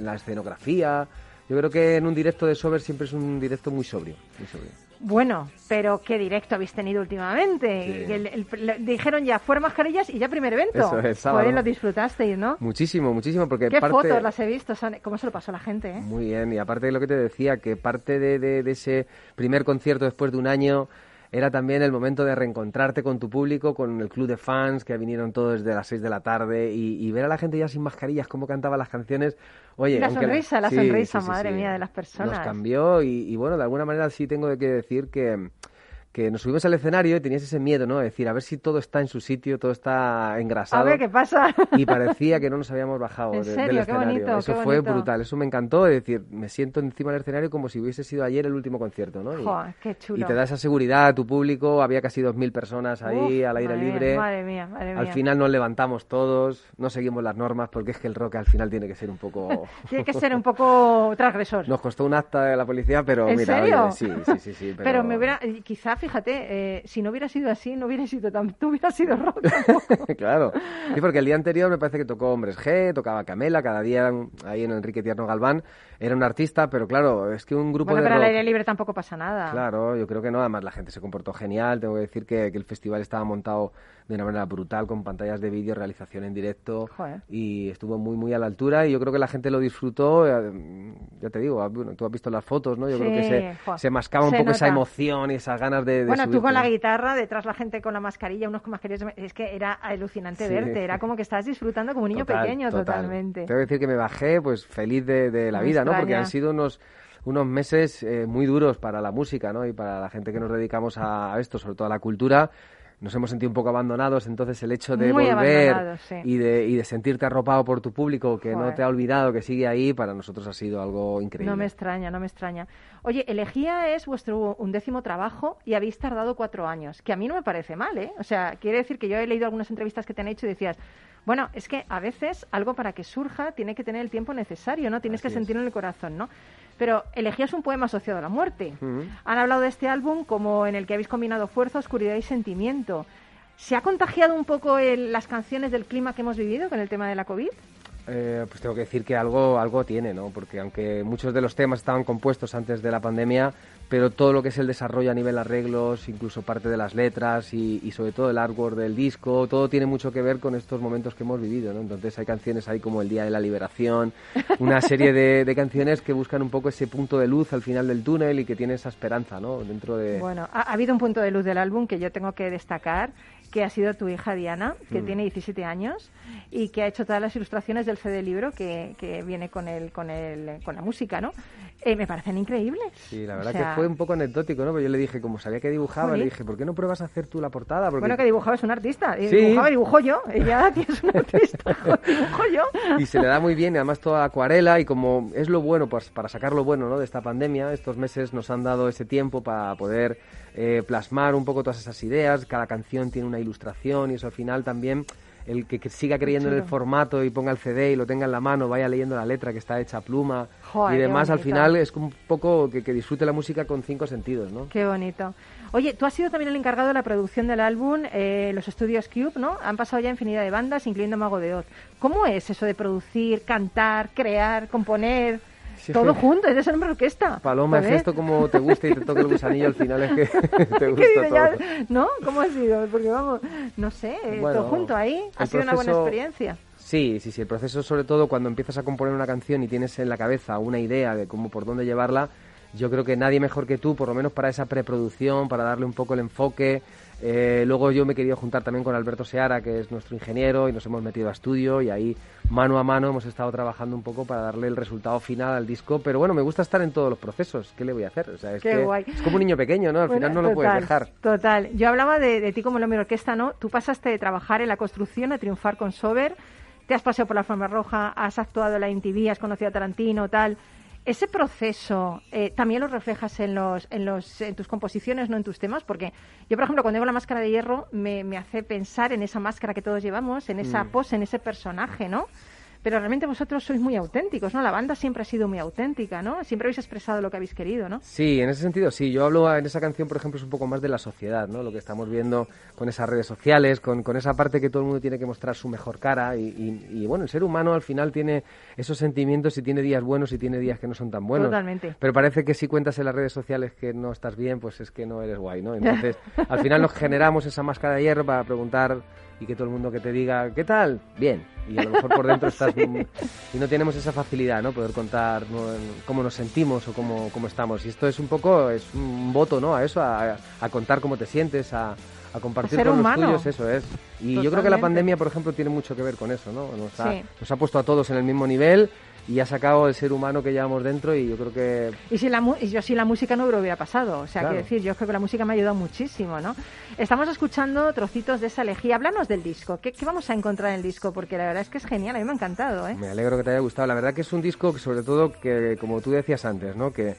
la escenografía. Yo creo que en un directo de Sober siempre es un directo muy sobrio, muy sobrio. Bueno, pero qué directo habéis tenido últimamente. Sí. El- dijeron ya, fuera mascarillas y ya primer evento. Eso es, sábado. Joder, lo disfrutasteis, ¿no? Muchísimo, muchísimo, porque Qué parte... fotos las he visto, son- cómo se lo pasó la gente, ¿eh? Muy bien, y aparte de lo que te decía, que parte de, de- de ese primer concierto después de un año era también el momento de reencontrarte con tu público, con el club de fans que vinieron todos desde las 6 de la tarde y, y ver a la gente ya sin mascarillas, cómo cantaban las canciones. Oye, la sonrisa, la sí, sonrisa, sí, sí, madre mía, de las personas. Nos cambió y, y bueno, de alguna manera sí tengo que decir que que nos subimos al escenario y tenías ese miedo, ¿no? De decir, a ver si todo está en su sitio, todo está engrasado. A ver qué pasa. Y parecía que no nos habíamos bajado ¿En de- serio? del Qué escenario. bonito, Eso qué fue bonito. brutal, eso me encantó. Es decir, me siento encima del escenario como si hubiese sido ayer el último concierto, ¿no? Joder, qué chulo. y te da esa seguridad a tu público. Había casi 2.000 personas ahí Uf, al aire madre mía, libre. madre mía, madre Al mía. final nos levantamos todos, no seguimos las normas porque es que el rock al final tiene que ser un poco... Tiene que ser un poco transgresor. Nos costó un acta de la policía, pero ¿En mira, serio? oye, sí, sí, sí, sí. Pero, me hubiera, quizá, fíjate, eh, si no hubiera sido así, no hubiera sido tan, no hubiera sido rock. claro. Sí, porque el día anterior me parece que tocó Hombres G, tocaba Camela, cada día ahí en Enrique Tierno Galván era un artista, pero claro, es que un grupo bueno, de pero rock... al aire libre tampoco pasa nada. Claro, yo creo que no, además la gente se comportó genial, tengo que decir que, que el festival estaba montado de una manera brutal, con pantallas de vídeo, realización en directo, Joder. y estuvo muy, muy a la altura, y yo creo que la gente lo disfrutó, eh, ya te digo, ah, tú has visto las fotos, ¿no? Yo creo que se, joder. se mascaba un Se poco esa emoción y esas ganas de, de Bueno, tú con la guitarra, detrás la gente con la mascarilla, unos con mascarillas, es que era alucinante Sí. verte, era como que estabas disfrutando como un niño Total, pequeño total. totalmente. Tengo que decir que me bajé pues feliz de, de la Me vida, ¿no? Porque han sido unos unos meses eh, muy duros para la música, ¿no? Y para la gente que nos dedicamos a, a esto, sobre todo a la cultura. Nos hemos sentido un poco abandonados, entonces el hecho de Muy volver sí. y, de, y de sentirte arropado por tu público, que no te ha olvidado, que sigue ahí, para nosotros ha sido algo increíble. No me extraña, no me extraña. Oye, Elegía es vuestro undécimo trabajo y habéis tardado cuatro años, que a mí no me parece mal, ¿eh? O sea, quiere decir que yo he leído algunas entrevistas que te han hecho y decías, bueno, es que a veces algo para que surja tiene que tener el tiempo necesario, ¿no? Tienes que Así sentirlo en el corazón, ¿no? Pero Elegía es un poema asociado a la muerte. Han hablado de este álbum como en el que habéis combinado fuerza, oscuridad y sentimiento. ¿Se ha contagiado un poco el- las canciones del clima que hemos vivido con el tema de la COVID? Eh, pues tengo que decir que algo, algo tiene, ¿no? Porque aunque muchos de los temas estaban compuestos antes de la pandemia, pero todo lo que es el desarrollo a nivel arreglos, incluso parte de las letras y, y sobre todo el artwork del disco, todo tiene mucho que ver con estos momentos que hemos vivido, ¿no? Entonces hay canciones ahí como El Día de la Liberación, una serie de, de canciones que buscan un poco ese punto de luz al final del túnel y que tiene esa esperanza, ¿no? Dentro de... Bueno, ha, ha habido un punto de luz del álbum que yo tengo que destacar, que ha sido tu hija Diana, que Mm. tiene 17 años y que ha hecho todas las ilustraciones del CD libro que, que viene con el, con el, con la música, ¿no? Eh, me parecen increíbles. Sí, la O verdad sea, que fue un poco anecdótico, ¿no? Porque yo le dije, como sabía que dibujaba, Jolín. le dije, ¿por qué no pruebas a hacer tú la portada? Porque Bueno, que dibujaba es un artista. y Sí. Dibujaba, dibujo yo. Ella tienes un artista, dibujo yo. y se le da muy bien, además toda acuarela, y como es lo bueno, pues para sacar lo bueno ¿no? de esta pandemia, estos meses nos han dado ese tiempo para poder eh, plasmar un poco todas esas ideas, cada canción tiene una ilustración, y eso al final también, el que, que siga creyendo en el formato y ponga el CD y lo tenga en la mano, vaya leyendo la letra que está hecha a pluma, Joder, y demás, al final es un poco que, que disfrute la música con cinco sentidos, ¿no? Qué bonito. Oye, tú has sido también el encargado de la producción del álbum, eh, los estudios Cube, ¿no? Han pasado ya infinidad de bandas, incluyendo Mago de Oz. ¿Cómo es eso de producir, cantar, crear, componer? Sí, todo fue- junto, es de ser una orquesta. Paloma, es esto como te gusta y te toca el gusanillo, al final es que te ¿Qué gusta ya? todo. ¿No? ¿Cómo ha sido? Porque vamos, no sé, eh, Bueno, todo junto ahí. Ha sido una buena experiencia. Sí, sí, sí. El proceso, sobre todo, cuando empiezas a componer una canción y tienes en la cabeza una idea de cómo por dónde llevarla, yo creo que nadie mejor que tú, por lo menos para esa preproducción, para darle un poco el enfoque. Eh, luego yo me he querido juntar también con Alberto Seara, que es nuestro ingeniero, y nos hemos metido a estudio y ahí mano a mano hemos estado trabajando un poco para darle el resultado final al disco. Pero bueno, me gusta estar en todos los procesos. ¿Qué le voy a hacer? O sea, es, Qué que guay. es como un niño pequeño, ¿no? Al Bueno, final no lo puedes total, dejar. Total. Yo hablaba de, de ti como el hombre orquesta, ¿no? Tú pasaste de trabajar en la construcción a triunfar con Sober, te has paseado por la Forma Roja, has actuado en la MTV, has conocido a Tarantino, tal. Ese proceso eh, también lo reflejas en, los, en, los, en tus composiciones, no en tus temas, porque yo, por ejemplo, cuando digo la máscara de hierro, me, me hace pensar en esa máscara que todos llevamos, en esa Mm. pose, en ese personaje, ¿no? Pero realmente vosotros sois muy auténticos, ¿no? La banda siempre ha sido muy auténtica, ¿no? Siempre habéis expresado lo que habéis querido, ¿no? Sí, en ese sentido sí. Yo hablo en esa canción, por ejemplo, es un poco más de la sociedad, ¿no? Lo que estamos viendo con esas redes sociales, con, con esa parte que todo el mundo tiene que mostrar su mejor cara. Y, y- y, bueno, el ser humano al final tiene esos sentimientos y tiene días buenos y tiene días que no son tan buenos. Totalmente. Pero parece que si cuentas en las redes sociales que no estás bien, pues es que no eres guay, ¿no? Entonces, al final nos generamos esa máscara de hierro para preguntar y que todo el mundo que te diga, ¿qué tal? Bien. Y a lo mejor por dentro estás... y no tenemos esa facilidad, ¿no? Poder contar cómo nos sentimos o cómo, cómo estamos. Y esto es un poco, es un voto, ¿no? A eso, a, a contar cómo te sientes, a, a compartir A con humano. los tuyos, eso es. Y yo creo que la Totalmente. pandemia, por ejemplo, tiene mucho que ver con eso, ¿no? Nos ha, Sí. nos ha puesto a todos en el mismo nivel y ha sacado el ser humano que llevamos dentro y yo creo que Y si la mu- y yo sin la música no hubiera pasado. O sea, Claro. quiero decir, yo creo que la música me ha ayudado muchísimo, ¿no? Estamos escuchando trocitos de esa elegía. Háblanos del disco. ¿Qué, qué vamos a encontrar en el disco? Porque la verdad es que es genial. A mí me ha encantado, ¿eh? Me alegro que te haya gustado. La verdad que es un disco que sobre todo que, como tú decías antes, ¿no? Que,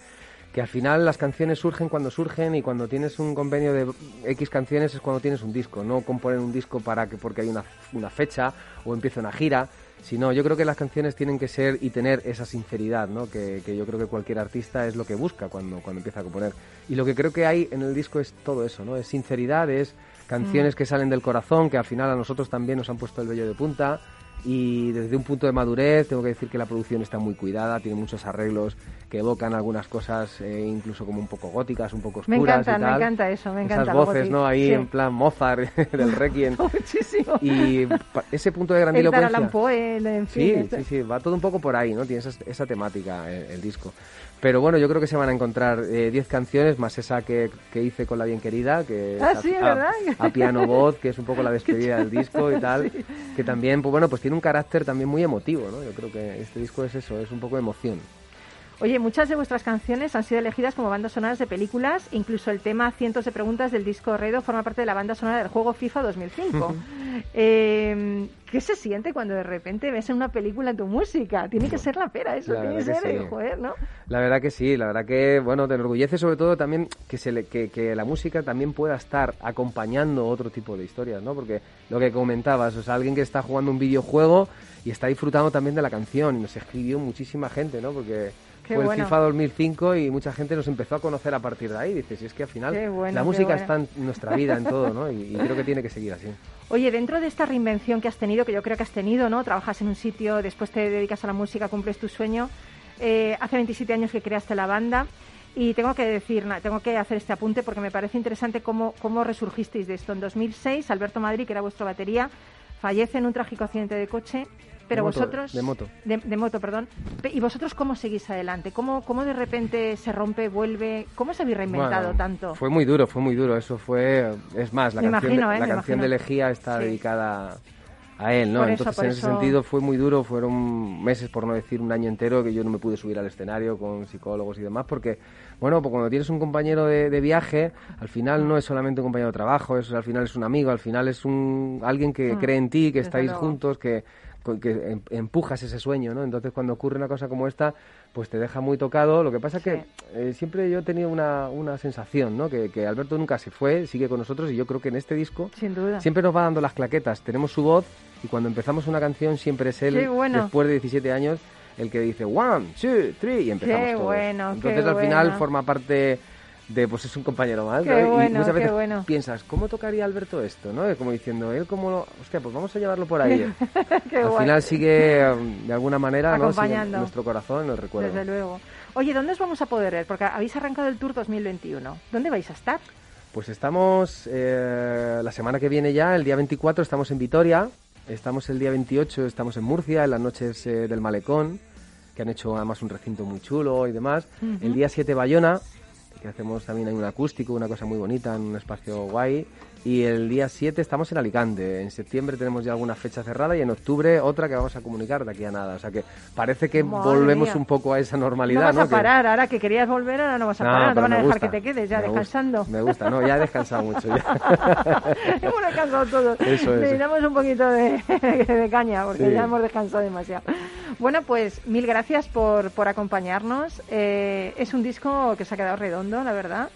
que al final las canciones surgen cuando surgen y cuando tienes un convenio de X canciones es cuando tienes un disco. No componer un disco para que porque hay una, una fecha o empieza una gira, sino yo creo que las canciones tienen que ser y tener esa sinceridad, ¿no? Que, que, yo creo que cualquier artista es lo que busca cuando, cuando empieza a componer. Y lo que creo que hay en el disco es todo eso, ¿no? Es sinceridad, es canciones mm. que salen del corazón, que al final a nosotros también nos han puesto el vello de punta, y desde un punto de madurez tengo que decir que la producción está muy cuidada, tiene muchos arreglos que evocan algunas cosas eh, incluso como un poco góticas, un poco oscuras me encanta, y tal. Me encanta eso, me encanta. Esas voces, ¿no? Ahí en plan Mozart del Requiem. Muchísimo. Y ese punto de grandilocuencia... El en fin, sí, este. sí, sí, va todo un poco por ahí, ¿no? Tiene esa, esa temática el, el disco. Pero bueno, yo creo que se van a encontrar 10 eh, canciones, más esa que, que, hice con La Bien Querida, que ah, sí, a, ¿verdad? A, a, piano voz, que es un poco la despedida del disco y tal, sí. que también, pues bueno, pues tiene un carácter también muy emotivo, ¿no? Yo creo que este disco es eso, es un poco de emoción. Oye, muchas de vuestras canciones han sido elegidas como bandas sonoras de películas, incluso el tema Cientos de Preguntas del disco Redo forma parte de la banda sonora del juego FIFA 2005. eh, ¿Qué se siente cuando de repente ves en una película tu música? Tiene que ser la pera, eso la tiene que ser, sí. joder, ¿no? La verdad que sí, la verdad que, bueno, te enorgullece sobre todo también que, se le, que, que, la música también pueda estar acompañando otro tipo de historias, ¿no? Porque lo que comentabas, o sea, alguien que está jugando un videojuego y está disfrutando también de la canción y nos escribió muchísima gente, ¿no? Porque Qué fue bueno. el FIFA 2005 y mucha gente nos empezó a conocer a partir de ahí. Dices, y es que al final bueno, la música bueno. está en nuestra vida, en todo, ¿no? Y, y, creo que tiene que seguir así. Oye, dentro de esta reinvención que has tenido, que yo creo que has tenido, ¿no? Trabajas en un sitio, después te dedicas a la música, cumples tu sueño. Eh, hace 27 años que creaste la banda. Y tengo que decir, tengo que hacer este apunte porque me parece interesante cómo, cómo resurgisteis de esto. En 2006, Alberto Madrid, que era vuestro batería, fallece en un trágico accidente de coche pero de moto, vosotros de moto. de, de, moto perdón. Y vosotros cómo seguís adelante cómo cómo de repente se rompe vuelve cómo se habéis reinventado bueno, tanto fue muy duro fue muy duro. Eso fue es más la me canción imagino, ¿eh? la canción de Lejía está sí. dedicada a él no por entonces eso, en ese eso... sentido fue muy duro. Fueron meses por no decir un año entero que yo no me pude subir al escenario con psicólogos y demás porque bueno pues cuando tienes un compañero de, de viaje al final no es solamente un compañero de trabajo es al final es un amigo al final es un alguien que Mm, cree en ti que estáis luego. juntos que que em, empujas ese sueño, ¿no? Entonces cuando ocurre una cosa como esta, pues te deja muy tocado. Lo que pasa es que eh, siempre yo he tenido una, una sensación, ¿no? Que, que, Alberto nunca se fue, sigue con nosotros y yo creo que en este disco Sin duda. siempre nos va dando las claquetas. Tenemos su voz y cuando empezamos una canción siempre es él, Qué bueno. después de 17 años, el que dice one, two, three y empezamos Qué todos. bueno, Entonces qué al final bueno. forma parte de pues es un compañero más Qué ¿no? y bueno, muchas qué bueno. piensas cómo tocaría Alberto esto no como diciendo él como hostia pues vamos a llevarlo por ahí Qué al guay. final sigue um, de alguna manera nuestro corazón en el recuerdo Desde luego. Oye, ¿dónde os vamos a poder ver? Porque habéis arrancado el Tour 2021. ¿Dónde vais a estar? pues estamos eh, la semana que viene ya el día 24 estamos en Vitoria estamos el día 28 estamos en Murcia en las noches eh, del malecón que han hecho además un recinto muy chulo y demás el día 7 Bayona que hacemos también hay un acústico, una cosa muy bonita en un espacio guay. Y el día 7 estamos en Alicante. En septiembre tenemos ya alguna fecha cerrada y en octubre otra que vamos a comunicar de aquí a nada. O sea que parece que Madre volvemos mía. un poco a esa No normalidad. vas a parar. Ahora que querías volver, ahora no vas a No, parar. No te van a dejar gusta. que te quedes ya Me gusta, descansando. Me gusta, no, ya he descansado mucho. Ya. hemos descansado todos. Eso es. Necesitamos un poquito de, de caña porque Sí. ya hemos descansado demasiado. Bueno, pues mil gracias por, por acompañarnos. Eh, es un disco que se ha quedado redondo, la verdad.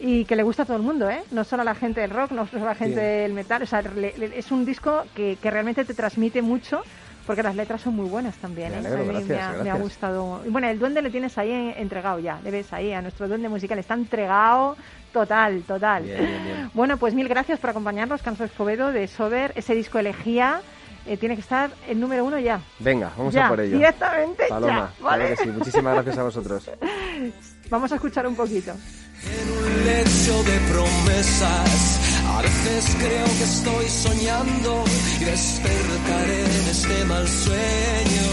Y que le gusta a todo el mundo, ¿eh? No solo a la gente del rock, no solo a la gente Sí. del metal. O sea, le- le- es un disco que, que realmente te transmite mucho porque las letras son muy buenas también. Me ¿eh? alegro, A mí gracias, me, ha, me ha gracias. gustado. Y bueno, el duende le tienes ahí en- entregado ya. Le ves ahí a nuestro duende musical. Está entregado total, total. Bien, bien, bien. Bueno, pues mil gracias por acompañarnos, Carlos Escobedo, de Sober. Ese disco elegía. eh, tiene que estar el número uno ya. Venga, vamos ya, a por ello. Directamente Paloma, ya, ¿vale? claro que sí. Muchísimas gracias a vosotros. Vamos a escuchar un poquito. En un lecho de promesas, a veces creo que estoy soñando y despertaré de este mal sueño.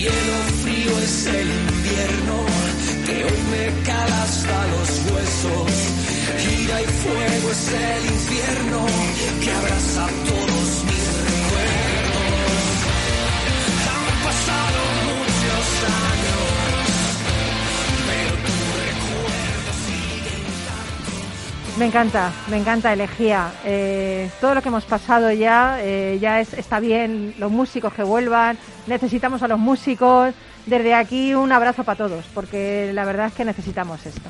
Hielo frío es el invierno que hoy me cala hasta los huesos. Gira y fuego es el infierno que abraza todos Me encanta, me encanta Elegía. Eh, todo lo que hemos pasado ya, eh, ya es, está bien. Los músicos que vuelvan, necesitamos a los músicos. Desde aquí un abrazo para todos, porque la verdad es que necesitamos esto.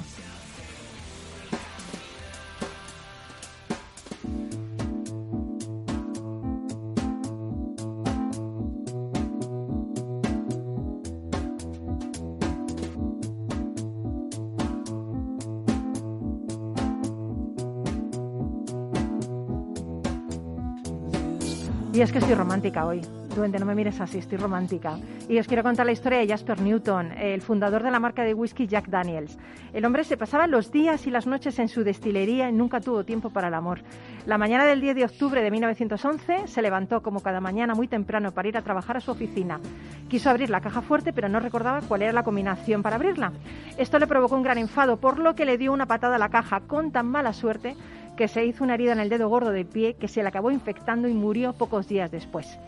Y es que estoy romántica hoy. Duende, no me mires así, estoy romántica. Y os quiero contar la historia de Jasper Newton, el fundador de la marca de whisky Jack Daniels. El hombre se pasaba los días y las noches en su destilería y nunca tuvo tiempo para el amor. La mañana del 10 de octubre de 1911 se levantó como cada mañana muy temprano para ir a trabajar a su oficina. Quiso abrir la caja fuerte, pero no recordaba cuál era la combinación para abrirla. Esto le provocó un gran enfado, por lo que le dio una patada a la caja con tan mala suerte que se hizo una herida en el dedo gordo del pie que se le acabó infectando y murió pocos días después.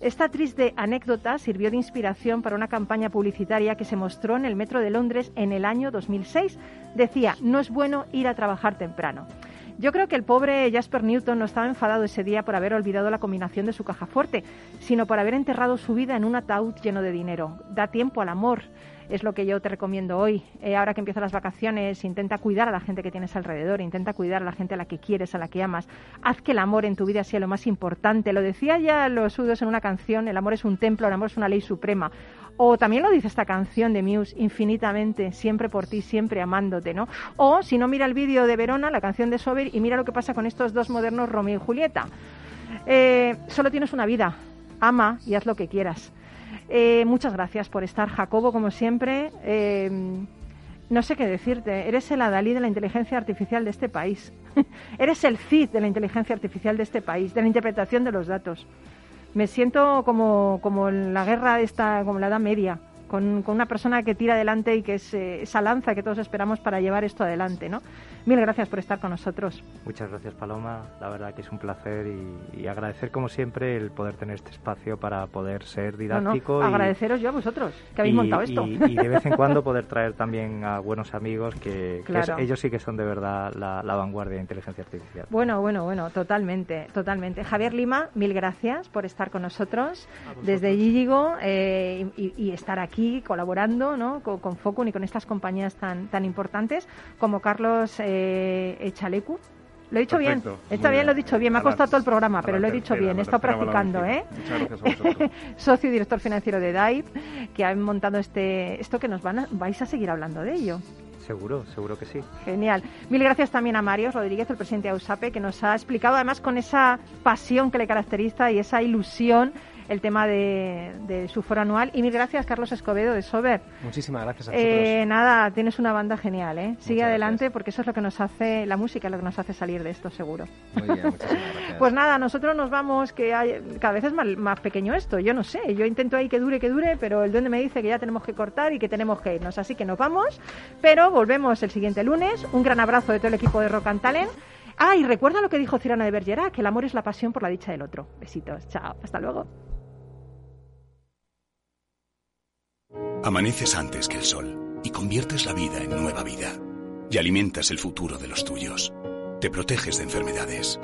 Esta triste anécdota sirvió de inspiración para una campaña publicitaria que se mostró en el metro de Londres en el año 2006. Decía, no es bueno ir a trabajar temprano. Yo creo que el pobre Jasper Newton no estaba enfadado ese día por haber olvidado la combinación de su caja fuerte, sino por haber enterrado su vida en un ataúd lleno de dinero. Da tiempo al amor, es lo que yo te recomiendo hoy. Eh, ahora que empiezan las vacaciones, intenta cuidar a la gente que tienes alrededor, intenta cuidar a la gente a la que quieres, a la que amas. Haz que el amor en tu vida sea lo más importante. Lo decía ya los sudos en una canción, el amor es un templo, el amor es una ley suprema. O también lo dice esta canción de Muse, infinitamente, siempre por ti, siempre amándote, ¿no? O si no, mira el vídeo de Verona, la canción de Sober, y mira lo que pasa con estos dos modernos Romeo y Julieta. Eh, solo tienes una vida, ama y haz lo que quieras. Eh, muchas gracias por estar, Jacobo, como siempre. Eh, no sé qué decirte. Eres el Adalí de la inteligencia artificial de este país. Eres el CID de la inteligencia artificial de este país, de la interpretación de los datos. Me siento como, como en la guerra esta, como la Edad Media, con, con una persona que tira adelante y que es eh, esa lanza que todos esperamos para llevar esto adelante, ¿no? Mil gracias por estar con nosotros. Muchas gracias, Paloma. La verdad que es un placer y, agradecer, como siempre, el poder tener este espacio para poder ser didáctico. agradeceros yo a vosotros que habéis montado esto. Y, de vez en cuando poder traer también a buenos amigos que, ellos sí que son de verdad la, vanguardia de inteligencia artificial. Bueno, bueno, bueno, totalmente, totalmente. Javier Lima, mil gracias por estar con nosotros desde Gilligo eh, y, estar aquí colaborando ¿no? con, con Focun y con estas compañías tan, tan importantes como Carlos. Eh, eh, Chalecu. Lo he dicho bien. Está bien, lo he dicho bien. Me ha costado todo el programa, pero lo he dicho bien. He estado practicando, ¿eh? Socio y director financiero de DAIP, que han montado este, esto que nos van vais a seguir hablando de ello. Seguro, seguro que sí. Genial. Mil gracias también a Mario Rodríguez, el presidente de AUSAPE, que nos ha explicado además con esa pasión que le caracteriza y esa ilusión el tema de, su foro anual. Y mil gracias, Carlos Escobedo, de Sober. Muchísimas gracias a eh, nada, tienes una banda genial, ¿eh? Sigue adelante porque eso es lo que nos hace, la música es lo que nos hace salir de esto, seguro. Muy bien, muchísimas gracias. pues nada, nosotros nos vamos, que cada vez es más, pequeño esto, yo no sé, yo intento ahí que dure, que dure, pero el duende me dice que ya tenemos que cortar y que tenemos que irnos, así que nos vamos, pero volvemos el siguiente lunes. Un gran abrazo de todo el equipo de Rock and Talent. Ah, y recuerda lo que dijo Cirana de Bergerac, que el amor es la pasión por la dicha del otro. Besitos, chao, hasta luego. Amaneces antes que el sol y conviertes la vida en nueva vida. Y alimentas el futuro de los tuyos. Te proteges de enfermedades.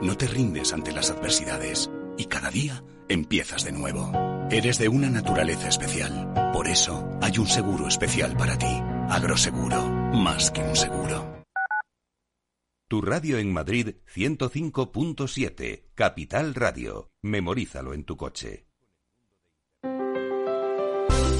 No te rindes ante las adversidades. Y cada día empiezas de nuevo. Eres de una naturaleza especial. Por eso hay un seguro especial para ti. Agroseguro. Más que un seguro. Tu radio en Madrid 105.7. Capital Radio. Memorízalo en tu coche.